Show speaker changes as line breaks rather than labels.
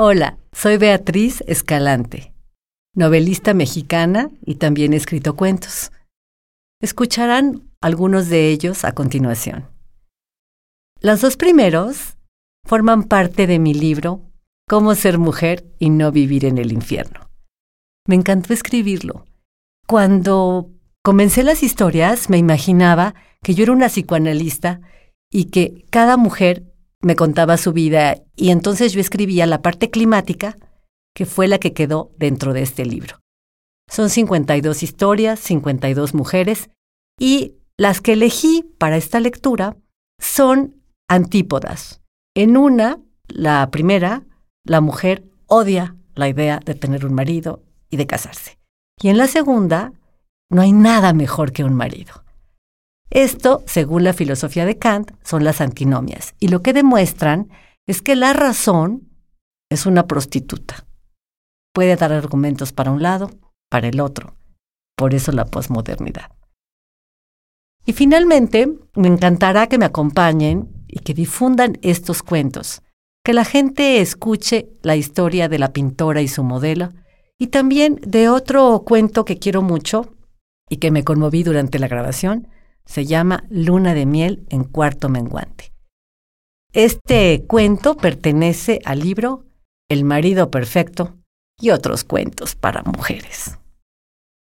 Hola, soy Beatriz Escalante, novelista mexicana y también he escrito cuentos. Escucharán algunos de ellos a continuación. Los dos primeros forman parte de mi libro Cómo ser mujer y no vivir en el infierno. Me encantó escribirlo. Cuando comencé las historias me imaginaba que yo era una psicoanalista y que cada mujer me contaba su vida y entonces yo escribía la parte climática, que fue la que quedó dentro de este libro. Son 52 historias, 52 mujeres, y las que elegí para esta lectura son antípodas. En una, la primera, la mujer odia la idea de tener un marido y de casarse. Y en la segunda, no hay nada mejor que un marido. Esto, según la filosofía de Kant, son las antinomias, y lo que demuestran es que la razón es una prostituta. Puede dar argumentos para un lado, para el otro. Por eso la posmodernidad. Y finalmente, me encantará que me acompañen y que difundan estos cuentos, que la gente escuche la historia de la pintora y su modelo, y también de otro cuento que quiero mucho y que me conmoví durante la grabación, se llama Luna de miel en cuarto menguante. Este cuento pertenece al libro El marido perfecto y otros cuentos para mujeres.